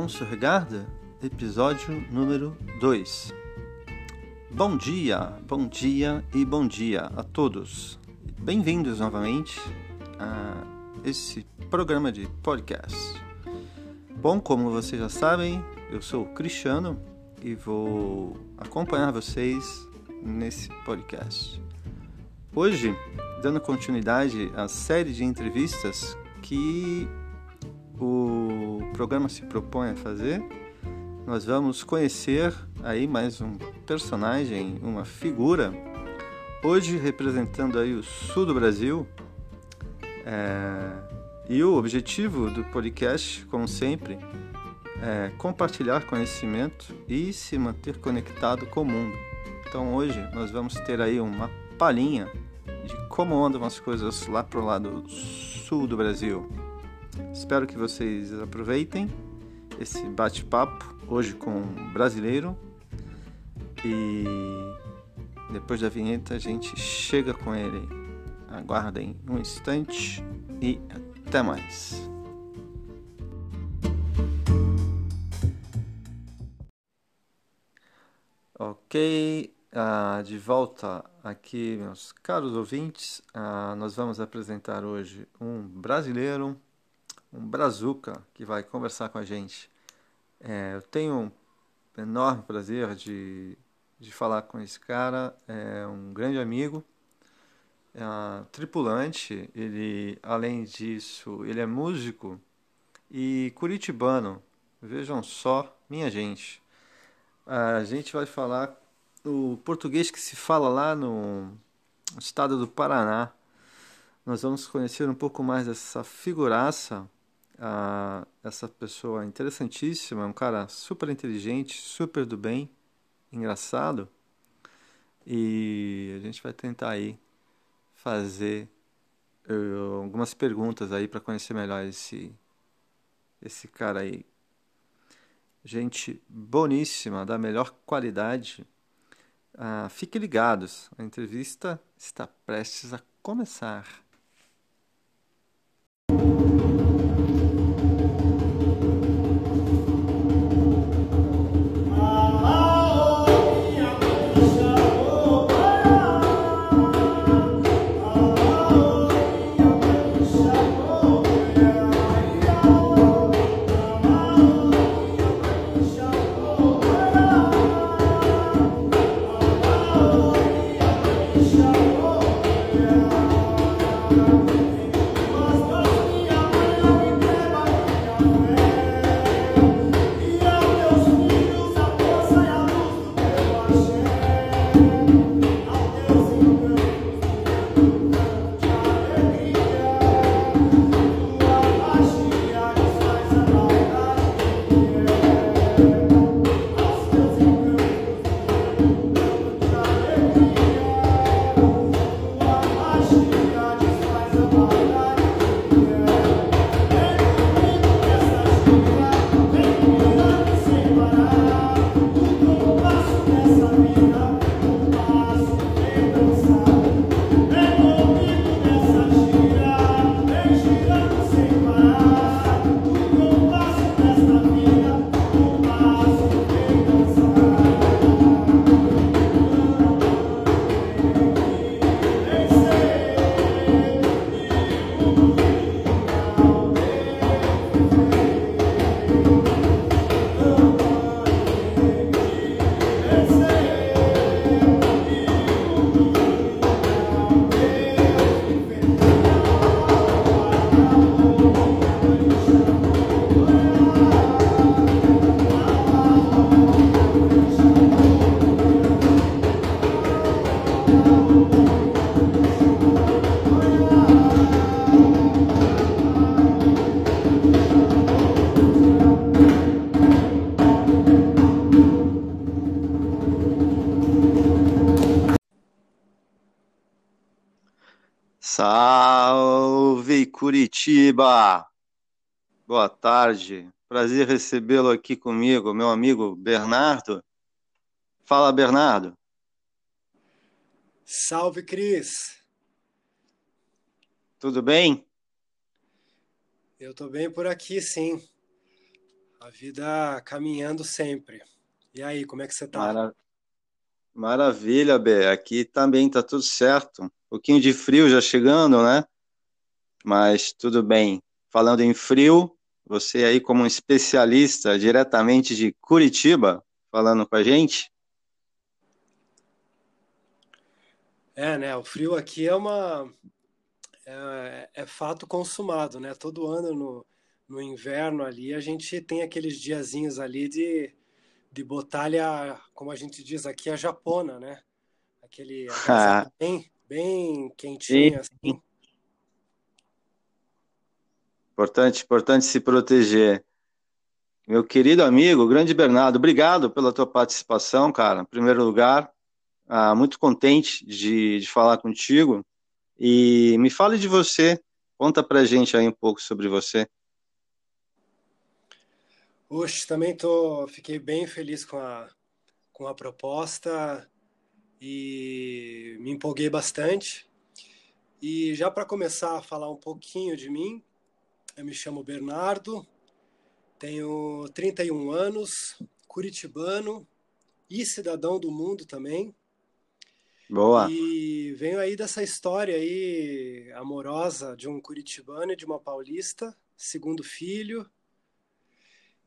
Alonso Regarda, episódio número 2. Bom dia, bom dia e bom dia a todos. Bem-vindos novamente a esse programa de podcast. Bom, como vocês já sabem, eu sou Cristiano e vou acompanhar vocês nesse podcast. Hoje, dando continuidade à série de entrevistas que o programa se propõe a fazer, nós vamos conhecer aí mais um personagem, uma figura, hoje representando aí o sul do Brasil. É, e o objetivo do podcast, como sempre, é compartilhar conhecimento e se manter conectado com o mundo. Então hoje nós vamos ter aí uma palhinha de como andam as coisas lá pro lado sul do Brasil. Espero que vocês aproveitem esse bate-papo hoje com um brasileiro e depois da vinheta a gente chega com ele. Aguardem um instante e até mais. Ok, ah, de volta aqui, meus caros ouvintes. Ah, nós vamos apresentar hoje um brasileiro um brazuca que vai conversar com a gente. É, eu tenho um enorme prazer de, de falar com esse cara, é um grande amigo, é um tripulante, ele, além disso, ele é músico e curitibano. Vejam só, minha gente. A gente vai falar o português que se fala lá no estado do Paraná. Nós vamos conhecer um pouco mais dessa figuraça a essa pessoa interessantíssima, um cara super inteligente, super do bem, engraçado. E a gente vai tentar aí fazer uh, algumas perguntas aí para conhecer melhor esse esse cara aí. Gente boníssima, da melhor qualidade. Uh, fiquem ligados, a entrevista está prestes a começar. Curitiba! Boa tarde, prazer recebê-lo aqui comigo, meu amigo Bernardo. Fala, Bernardo. Salve, Cris. Tudo bem? Eu tô bem por aqui, sim. A vida caminhando sempre. E aí, como é que você tá? Mara... Maravilha, Bé. Aqui também tá tudo certo. Um pouquinho de frio já chegando, né? Mas tudo bem. Falando em frio, você aí como um especialista diretamente de Curitiba, falando com a gente. É, né? O frio aqui é uma é, é fato consumado, né? Todo ano no, no inverno ali a gente tem aqueles diazinhos ali de de botalha, como a gente diz aqui, a japona, né? Aquele bem, bem quentinho, assim. Importante, importante se proteger. Meu querido amigo, grande Bernardo, obrigado pela tua participação, cara. Em primeiro lugar, ah, muito contente de, de falar contigo. E me fale de você, conta pra gente aí um pouco sobre você. Oxe, também tô, fiquei bem feliz com a, com a proposta e me empolguei bastante. E já para começar a falar um pouquinho de mim, eu me chamo Bernardo, tenho 31 anos, curitibano e cidadão do mundo também. Boa. E venho aí dessa história aí amorosa de um curitibano e de uma paulista, segundo filho,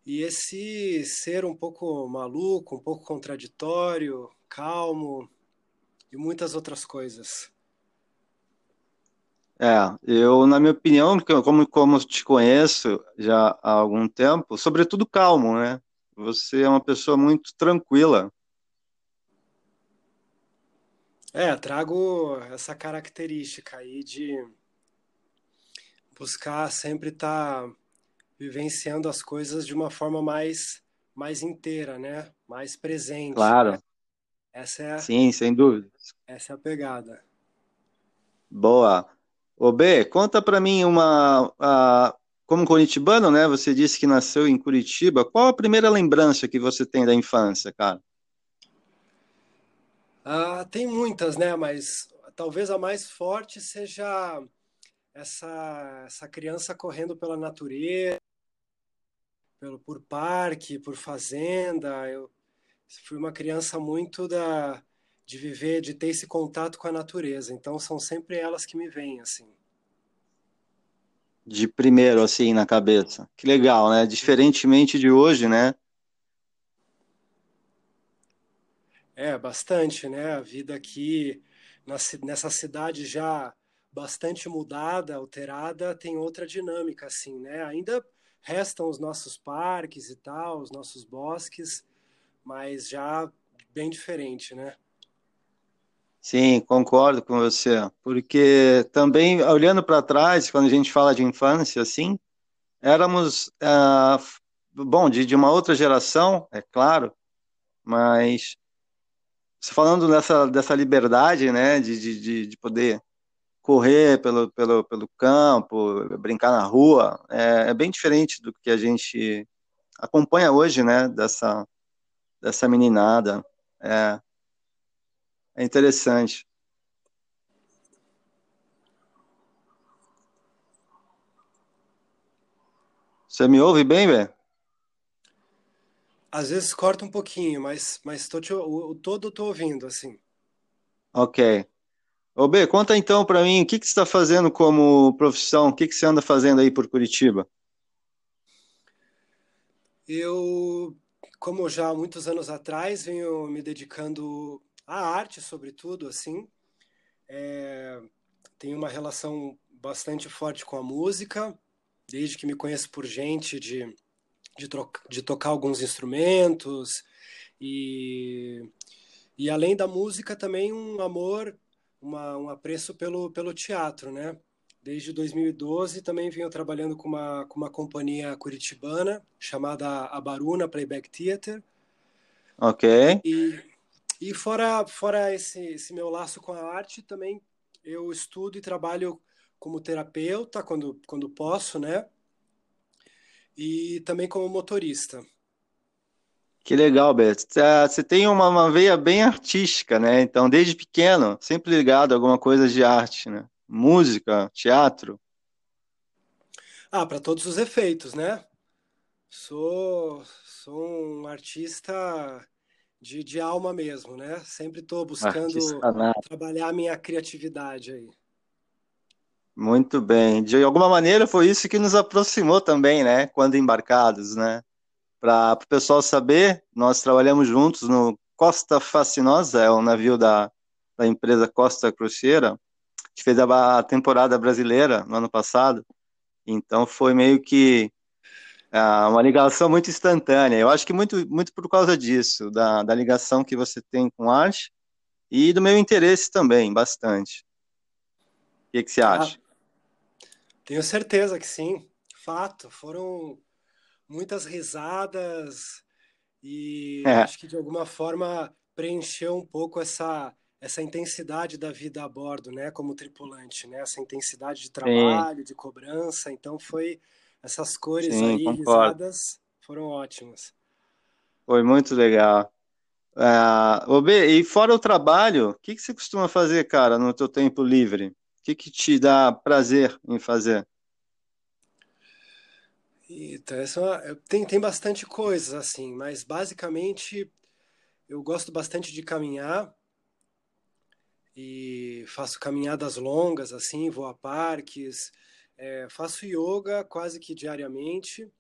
e esse ser um pouco maluco, um pouco contraditório, calmo e muitas outras coisas. É, eu, na minha opinião, como, como te conheço já há algum tempo, sobretudo calmo, né? Você é uma pessoa muito tranquila. É, trago essa característica aí de buscar sempre estar tá vivenciando as coisas de uma forma mais mais inteira, né? Mais presente. Claro. Né? Essa é a, Sim, sem dúvida. Essa é a pegada. Boa. Ô B, conta para mim uma uh, como curitibano, né? Você disse que nasceu em Curitiba. Qual a primeira lembrança que você tem da infância, cara? Ah, tem muitas, né? Mas talvez a mais forte seja essa, essa criança correndo pela natureza, pelo, por parque, por fazenda. Eu fui uma criança muito da de viver, de ter esse contato com a natureza. Então são sempre elas que me vêm assim. De primeiro assim na cabeça. Que legal, né? Diferentemente de hoje, né? É, bastante, né? A vida aqui nessa cidade já bastante mudada, alterada, tem outra dinâmica, assim, né? Ainda restam os nossos parques e tal, os nossos bosques, mas já bem diferente, né? Sim, concordo com você, porque também olhando para trás, quando a gente fala de infância, assim, éramos, ah, bom, de, de uma outra geração, é claro, mas falando dessa, dessa liberdade, né, de, de, de poder correr pelo, pelo, pelo campo, brincar na rua, é, é, bem diferente do que a gente acompanha hoje, né, dessa, dessa meninada. É, é interessante. Você me ouve bem, Bé? Às vezes corta um pouquinho, mas, mas tô te, o, o todo eu tô ouvindo, assim. Ok. Ô B, conta então para mim, o que, que você está fazendo como profissão? O que, que você anda fazendo aí por Curitiba? Eu, como já há muitos anos atrás, venho me dedicando à arte, sobretudo, assim. É, tenho uma relação bastante forte com a música, desde que me conheço por gente, de, de, troca, de tocar alguns instrumentos. E, e além da música, também um amor uma, um apreço pelo, pelo teatro, né? Desde 2012 também venho trabalhando com uma, com uma companhia curitibana chamada Abaruna Playback Theater. Ok. E, e fora, fora esse, esse meu laço com a arte, também eu estudo e trabalho como terapeuta quando, quando posso, né? E também como motorista. Que legal, Beto. Você tem uma, uma, veia bem artística, né? Então, desde pequeno, sempre ligado a alguma coisa de arte, né? Música, teatro. Ah, para todos os efeitos, né? Sou, sou um artista de, de alma mesmo, né? Sempre estou buscando trabalhar a minha criatividade aí. Muito bem. De alguma maneira foi isso que nos aproximou também, né? Quando embarcados, né? Para o pessoal saber, nós trabalhamos juntos no Costa Fascinosa, é o navio da, da empresa Costa Cruzeira, que fez a temporada brasileira no ano passado. Então foi meio que uh, uma ligação muito instantânea. Eu acho que muito, muito por causa disso, da, da ligação que você tem com arte e do meu interesse também, bastante. O que, que você ah, acha? Tenho certeza que sim. Fato. Foram muitas risadas e é. acho que de alguma forma preencheu um pouco essa essa intensidade da vida a bordo, né, como tripulante, né, essa intensidade de trabalho, sim. de cobrança. Então foi essas cores sim, aí concordo. risadas foram ótimas. Foi muito legal. Uh, B, e fora o trabalho, o que, que você costuma fazer, cara, no teu tempo livre? que, que te dá prazer em fazer? Então, essa, tem, tem bastante coisas, assim, mas basicamente eu gosto bastante de caminhar e faço caminhadas longas, assim, vou a parques, é, faço yoga quase que diariamente,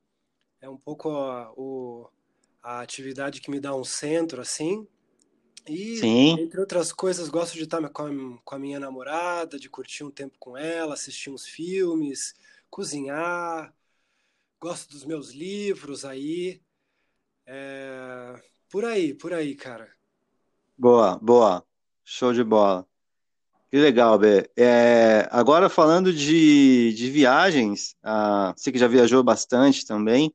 é um pouco a, o, a atividade que me dá um centro, assim, e, Sim. entre outras coisas, gosto de estar com a, com a minha namorada, de curtir um tempo com ela, assistir uns filmes, cozinhar. Gosto dos meus livros aí. É... Por aí, por aí, cara. Boa, boa. Show de bola. Que legal, Bê. É, agora falando de, de viagens, ah, você que já viajou bastante também,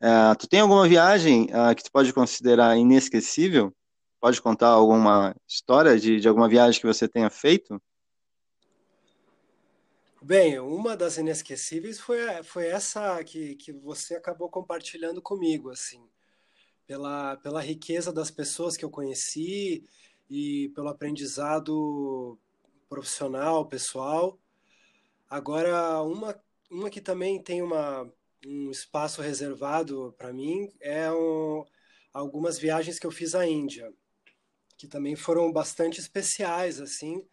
ah, tu tem alguma viagem ah, que tu pode considerar inesquecível? Pode contar alguma história de, de alguma viagem que você tenha feito? Bem, uma das inesquecíveis foi, foi essa que, que você acabou compartilhando comigo, assim, pela, pela riqueza das pessoas que eu conheci e pelo aprendizado profissional, pessoal. Agora, uma, uma que também tem uma, um espaço reservado para mim é um, algumas viagens que eu fiz à Índia que também foram bastante especiais, assim,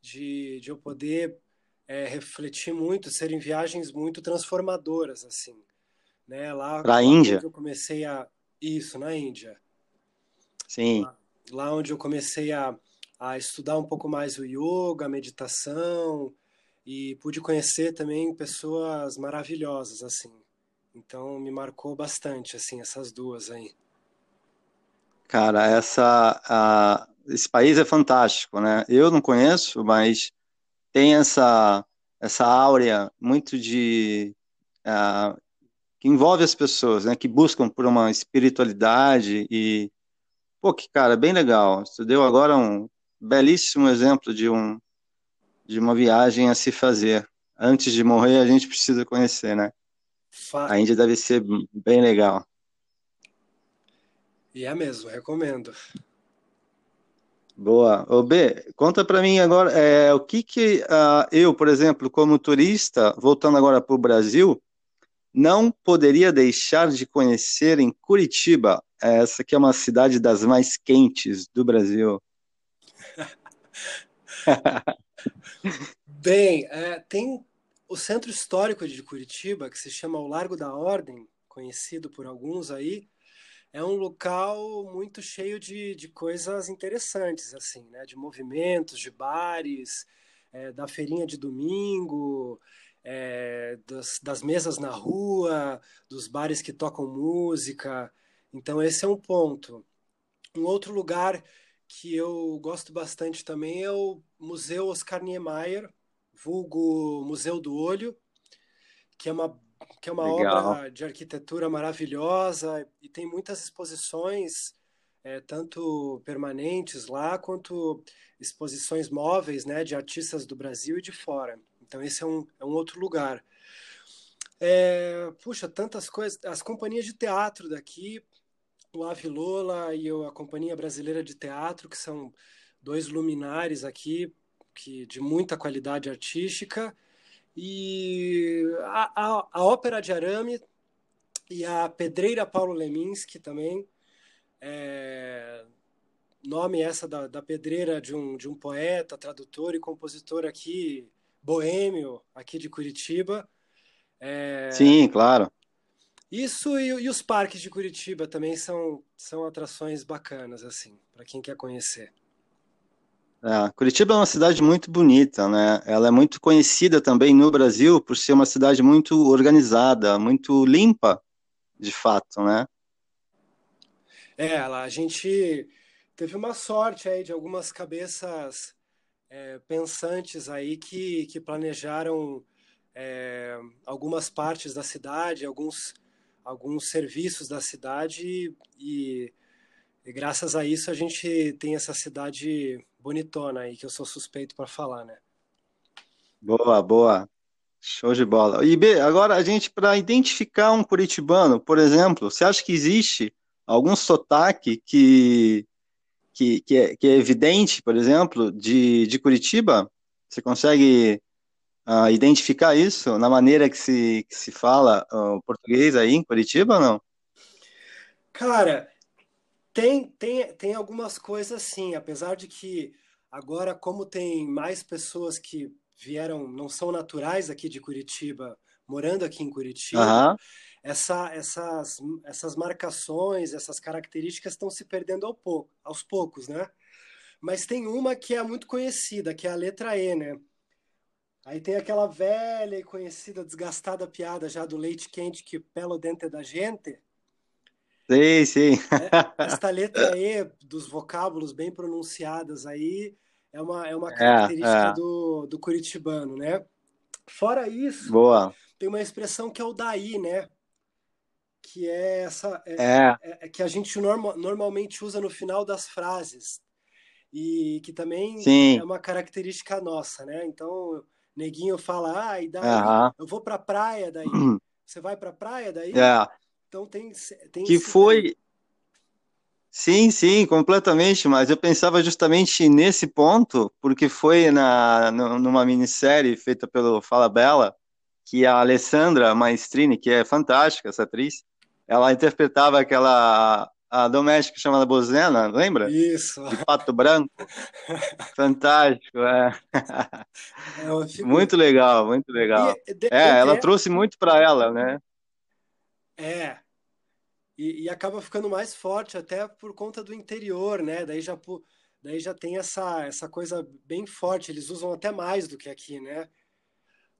de, de eu poder é, refletir muito, serem viagens muito transformadoras, assim, né? Lá para a Índia. eu comecei a isso na Índia. Sim. Lá, lá onde eu comecei a, a estudar um pouco mais o yoga, a meditação e pude conhecer também pessoas maravilhosas, assim. Então me marcou bastante, assim, essas duas aí. Cara, essa, a, esse país é fantástico, né? Eu não conheço, mas tem essa, essa áurea muito de. Que envolve as pessoas, né? Que buscam por uma espiritualidade e. Pô, que cara, bem legal. Você deu agora um belíssimo exemplo de, um, de uma viagem a se fazer. Antes de morrer, a gente precisa conhecer, né? A Índia deve ser bem legal. E é mesmo, recomendo. Boa. Ô B, conta para mim agora, é, o que que uh, eu, por exemplo, como turista, voltando agora para o Brasil, não poderia deixar de conhecer em Curitiba. Essa que é uma cidade das mais quentes do Brasil. Bem, é, tem o centro histórico de Curitiba, que se chama o Largo da Ordem, conhecido por alguns aí, é um local muito cheio de, de coisas interessantes, assim, né? De movimentos, de bares, é, da feirinha de domingo, é, das, das mesas na rua, dos bares que tocam música. Então, esse é um ponto. Um outro lugar que eu gosto bastante também é o Museu Oscar Niemeyer, vulgo Museu do Olho, que é uma que é uma Legal. obra de arquitetura maravilhosa e tem muitas exposições, é, tanto permanentes lá, quanto exposições móveis né, de artistas do Brasil e de fora. Então, esse é um, é um outro lugar. É, puxa, tantas coisas. As companhias de teatro daqui, o Avilola e a Companhia Brasileira de Teatro, que são dois luminares aqui que de muita qualidade artística e a, a, a ópera de arame e a Pedreira Paulo Leminski também. É, nome essa da, da pedreira de um, de um poeta, tradutor e compositor aqui, boêmio, aqui de Curitiba. É, Sim, claro. Isso e, e, os parques de Curitiba também são, são atrações bacanas, assim, para quem quer conhecer. É, Curitiba é uma cidade muito bonita, né? Ela é muito conhecida também no Brasil por ser uma cidade muito organizada, muito limpa, de fato, né? É, a gente teve uma sorte aí de algumas cabeças é, pensantes aí que, que planejaram é, algumas partes da cidade, alguns, alguns serviços da cidade e, e, graças a isso a gente tem essa cidade bonitona aí que eu sou suspeito para falar, né? Boa, boa. Show de bola. E B, agora a gente para identificar um curitibano, por exemplo, você acha que existe algum sotaque que que, que, é, que é evidente, por exemplo, de, de Curitiba? Você consegue uh, identificar isso na maneira que se, que se fala o uh, português aí em Curitiba ou não? Cara, tem, tem, tem algumas coisas sim, apesar de que agora, como tem mais pessoas que vieram, não são naturais aqui de Curitiba, morando aqui em Curitiba, uhum essa, essas, essas marcações, essas características estão se perdendo ao pouco, aos poucos, né? Mas tem uma que é muito conhecida, que é a letra E, né? Aí tem aquela velha e conhecida, desgastada piada já do leite quente que pelo dente da gente. Sim, sim. É, esta letra E, dos vocábulos bem pronunciadas aí, é uma, é uma é, característica é, é. Do, do curitibano, né? Fora isso, Boa. tem uma expressão que é o daí, né? que é essa é, é. é, é que a gente norma, normalmente usa no final das frases e que também Sim. é uma característica nossa, né? Então, neguinho fala, ah, e daí eu vou para praia daí. Você vai para praia daí? É. Então tem, tem que foi Sim, sim, completamente, mas eu pensava justamente nesse ponto, porque foi na, numa minissérie feita pelo Fala Bela, que a Alessandra Maestrini, que é fantástica, essa atriz, ela interpretava aquela a doméstica chamada Bozena, lembra? Isso. De pato branco. Fantástico, é. é muito legal, muito legal. E, de, é, ela é... trouxe muito para ela, né? É. E, e, acaba ficando mais forte até por conta do interior, né? Daí já, daí já tem essa, essa coisa bem forte. Eles usam até mais do que aqui, né?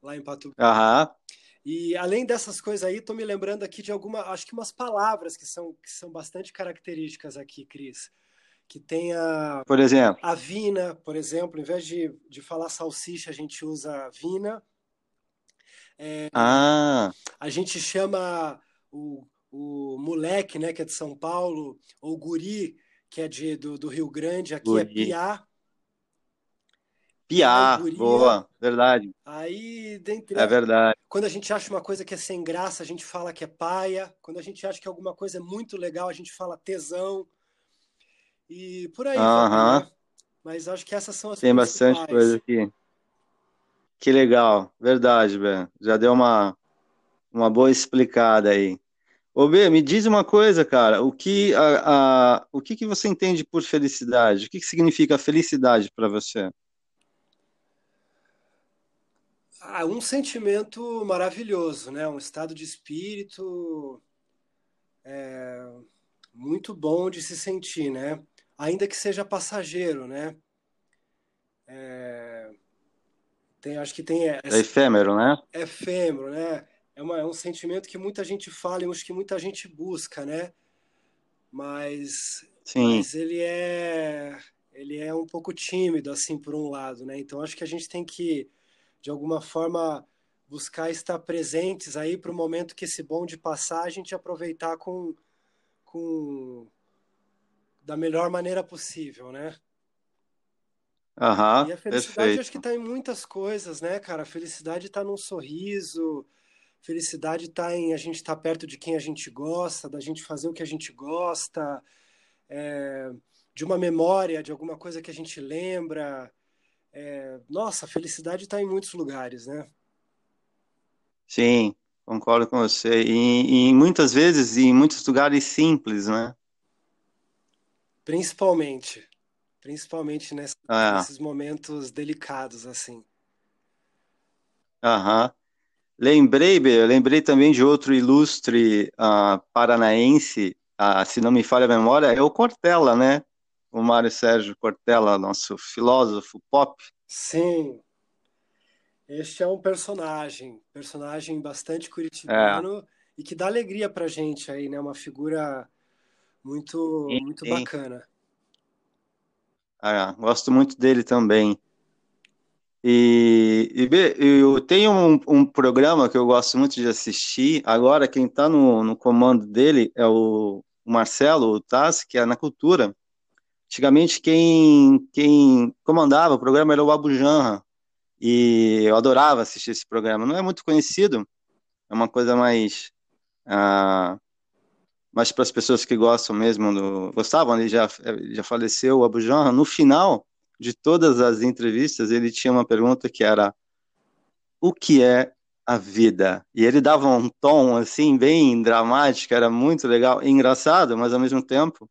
Lá em Pato Branco. Aham. E além dessas coisas aí, estou me lembrando aqui de alguma, acho que umas palavras que são, que são bastante características aqui, Cris. Que tem a. Por exemplo. A vina, por exemplo, em vez de, de falar salsicha, a gente usa vina. É, ah. A gente chama o, o moleque, né, que é de São Paulo, ou guri, que é de, do, do Rio Grande, aqui é guri. é piá. Piá, boa, verdade. Aí, dentre é verdade. Quando a gente acha uma coisa que é sem graça, a gente fala que é paia. Quando a gente acha que alguma coisa é muito legal, a gente fala tesão. E por aí. Uh -huh. né? Mas acho que essas são as Tem bastante coisa aqui. Que legal, verdade, Ben. Já deu uma, uma boa explicada aí. Ô, B, me diz uma coisa, cara. O que, a, a, o que, que você entende por felicidade? O que, que significa felicidade para você? Ah, um sentimento maravilhoso, né? Um estado de espírito é, muito bom de se sentir, né? Ainda que seja passageiro, né? É, tem, acho que tem. Essa, é efêmero, né? É efêmero, né? É, uma, é um sentimento que muita gente fala e acho que muita gente busca, né? Mas, Sim. mas ele é ele é um pouco tímido assim por um lado, né? Então acho que a gente tem que de alguma forma buscar estar presentes aí para o momento que esse bonde passar, a gente aproveitar com, com da melhor maneira possível, né? Aham, e a felicidade perfeito. acho que está em muitas coisas, né, cara? A felicidade está num sorriso, felicidade está em a gente estar tá perto de quem a gente gosta, da gente fazer o que a gente gosta, é, de uma memória, de alguma coisa que a gente lembra, é, nossa, a felicidade está em muitos lugares, né? Sim, Concordo com você. E, e muitas vezes, em muitos lugares simples, né? Principalmente. Principalmente É. nesses momentos delicados, assim. Aham. Lembrei, Bê, lembrei também de outro ilustre ah, paranaense, ah, se não me falha a memória, é o Cortella, né? O Mário Sérgio Cortella, nosso filósofo pop. Sim, este é um personagem, personagem bastante É, curitibano e que dá alegria pra gente aí, né? Uma figura muito, muito sim. bacana. Ah, gosto muito dele também. E, e eu tenho um, um programa que eu gosto muito de assistir. Agora, quem está no, no comando dele é o, Marcelo o Tassi, que é na Cultura. Antigamente, quem, quem comandava o programa era o Abu Janra, e eu adorava assistir esse programa. Não é muito conhecido, é uma coisa mais, mais para as pessoas que gostam mesmo, do, gostavam, ele já, já faleceu, o Abu Janra. No final de todas as entrevistas, ele tinha uma pergunta que era: o que é a vida? E ele dava um tom assim, bem dramático, era muito legal, engraçado, mas ao mesmo tempo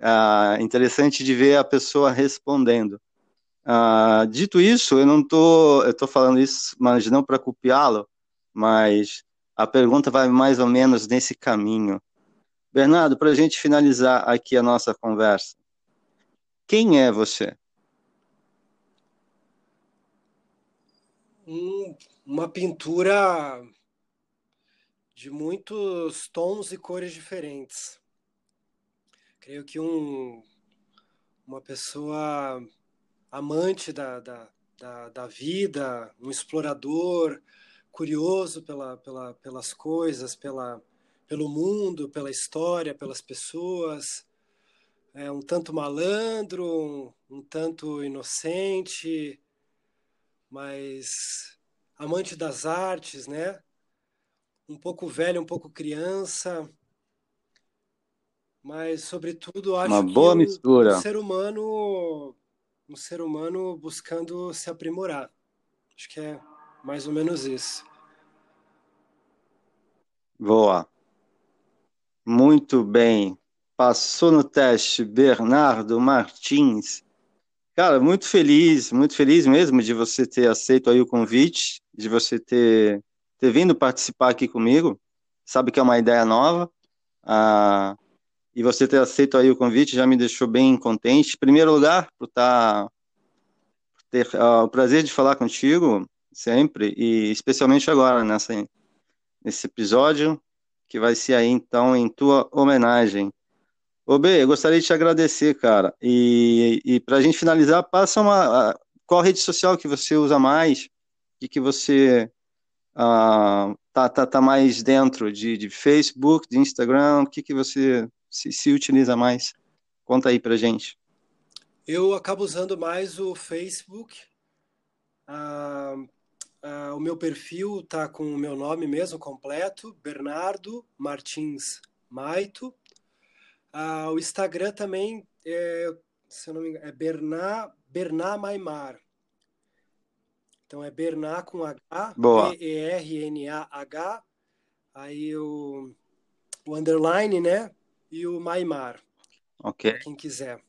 ah, interessante de ver a pessoa respondendo. Ah, dito isso, eu não tô, eu tô falando isso, mas não para copiá-lo, mas a pergunta vai mais ou menos nesse caminho. Bernardo, para a gente finalizar aqui a nossa conversa, quem é você? Um- uma pintura de muitos tons e cores diferentes. Creio que um, uma pessoa amante da, da, da, da vida, um explorador, curioso pela, pela, pelas coisas, pela, pelo mundo, pela história, pelas pessoas, é um tanto malandro, um, um tanto inocente, mas amante das artes, né? Um pouco velho, um pouco criança, mas sobretudo Uma acho que boa um, um mistura. ser humano, um ser humano buscando se aprimorar. Acho que é mais ou menos isso. Boa. Muito bem. Passou no teste Bernardo Martins. Cara, muito feliz, muito feliz mesmo de você ter aceito aí o convite, de você ter, ter vindo participar aqui comigo. Sabe que é uma ideia nova. Ah, e você ter aceito aí o convite já me deixou bem contente. Em primeiro lugar, por estar ter ah, o prazer de falar contigo sempre, e especialmente agora, nessa, nesse episódio, que vai ser aí então em tua homenagem. Ô B, eu gostaria de te agradecer, cara. E, e para a gente finalizar, passa uma. Qual rede social que você usa mais? O que, você ah, tá, tá, tá mais dentro de, de Facebook, de Instagram? O que, que você se, se utiliza mais? Conta aí pra gente. Eu acabo usando mais o Facebook. Ah, ah, o meu perfil tá com o meu nome mesmo completo, Bernardo Martins Maito. Ah, o Instagram também é, se eu não me engano, é Berná, Berná Maimar. Então é Berná com H. B-E-R-N-A-H, aí o, o underline, né? E o Maimar, Ok. quem quiser.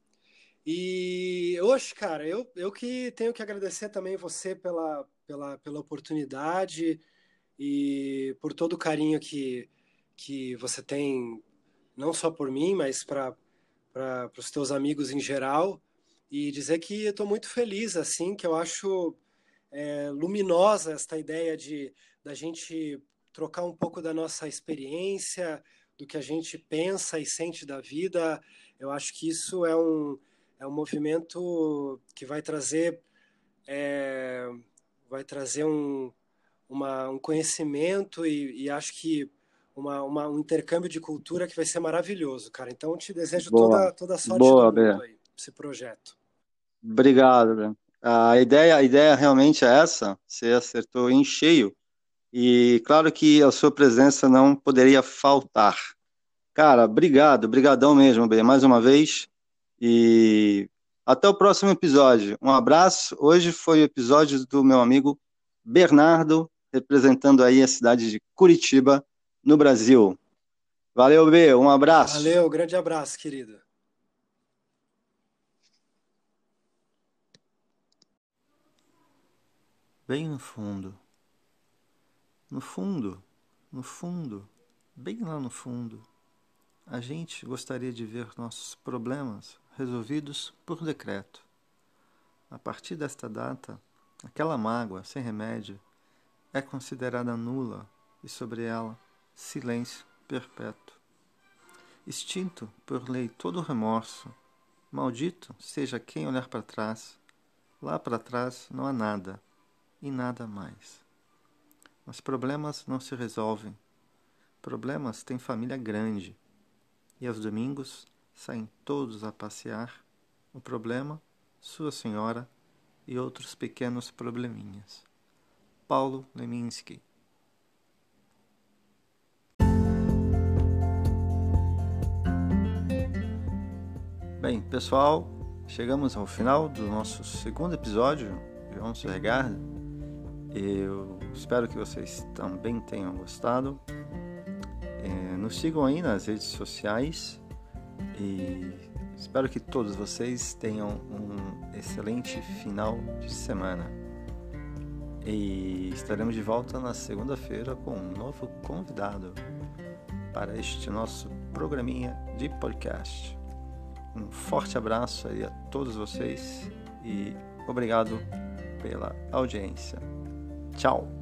E hoje, cara, eu, eu que tenho que agradecer também você pela, pela, pela oportunidade e por todo o carinho que, que você tem, não só por mim, mas para para os teus amigos em geral. E dizer que eu estou muito feliz, assim, que eu acho é, luminosa esta ideia de da gente trocar um pouco da nossa experiência, do que a gente pensa e sente da vida. Eu acho que isso é um, é um movimento que vai trazer é, vai trazer um, uma, um conhecimento e, e acho que uma, uma, um intercâmbio de cultura que vai ser maravilhoso, cara. Então, eu te desejo Boa. toda, toda a sorte Boa, do mundo aí, esse projeto. Obrigado. A ideia, a ideia realmente é essa, você acertou em cheio. E claro que a sua presença não poderia faltar. Cara, obrigado, brigadão mesmo, Bê, mais uma vez. E até o próximo episódio. Um abraço. Hoje foi o episódio do meu amigo Bernardo representando aí a cidade de Curitiba, no Brasil. Valeu, B, um abraço. Valeu, grande abraço, querido. Bem no fundo. No fundo, no fundo, bem lá no fundo, a gente gostaria de ver nossos problemas resolvidos por decreto. A partir desta data, aquela mágoa sem remédio é considerada nula e sobre ela silêncio perpétuo. Extinto por lei todo remorso, maldito seja quem olhar para trás, lá para trás não há nada e nada mais. Mas problemas não se resolvem. Problemas têm família grande e aos domingos saem todos a passear. O problema, Sua Senhora e outros pequenos probleminhas. Paulo Leminski Bem, pessoal, chegamos ao final do nosso segundo episódio de Vamos Regar. Eu espero que vocês também tenham gostado. É, nos sigam aí nas redes sociais e espero que todos vocês tenham um excelente final de semana. E estaremos de volta na segunda-feira com um novo convidado para este nosso programinha de podcast. Um forte abraço aí a todos vocês e obrigado pela audiência. Tchau!